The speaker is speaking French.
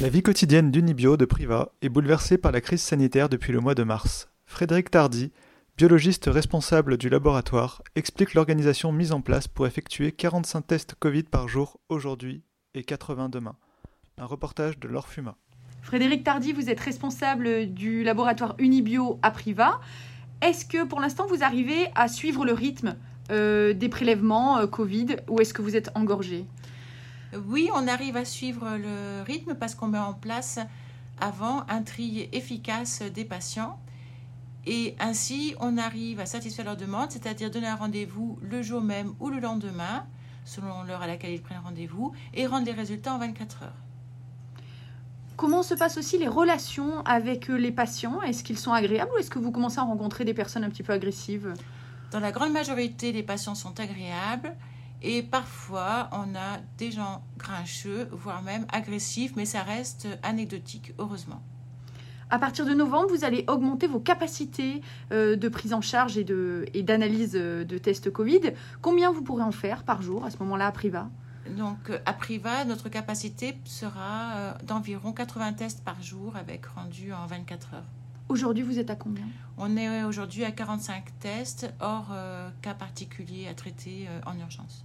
La vie quotidienne d'Unibio de Priva est bouleversée par la crise sanitaire depuis le mois de mars. Frédéric Tardy, biologiste responsable du laboratoire, explique l'organisation mise en place pour effectuer 45 tests Covid par jour aujourd'hui et 80 demain. Un reportage de Laure. Frédéric Tardy, vous êtes responsable du laboratoire Unibio à Priva. Est-ce que pour l'instant vous arrivez à suivre le rythme euh, des prélèvements euh, Covid ou est-ce que vous êtes engorgé? Oui, on arrive à suivre le rythme parce qu'on met en place avant un tri efficace des patients. Et ainsi, on arrive à satisfaire leurs demandes, c'est-à-dire donner un rendez-vous le jour même ou le lendemain, selon l'heure à laquelle ils prennent rendez-vous, et rendre les résultats en 24 heures. Comment se passent aussi les relations avec les patients? Est-ce qu'ils sont agréables ou est-ce que vous commencez à rencontrer des personnes un petit peu agressives? Dans la grande majorité, les patients sont agréables. Et parfois, on a des gens grincheux, voire même agressifs, mais ça reste anecdotique, heureusement. À partir de novembre, vous allez augmenter vos capacités euh, de prise en charge et d'analyse euh, de tests Covid. Combien vous pourrez en faire par jour à ce moment-là à Priva? Donc à Priva, notre capacité sera euh, d'environ 80 tests par jour avec rendu en 24 heures. Aujourd'hui, vous êtes à combien On est aujourd'hui à 45 tests hors cas particuliers à traiter en urgence.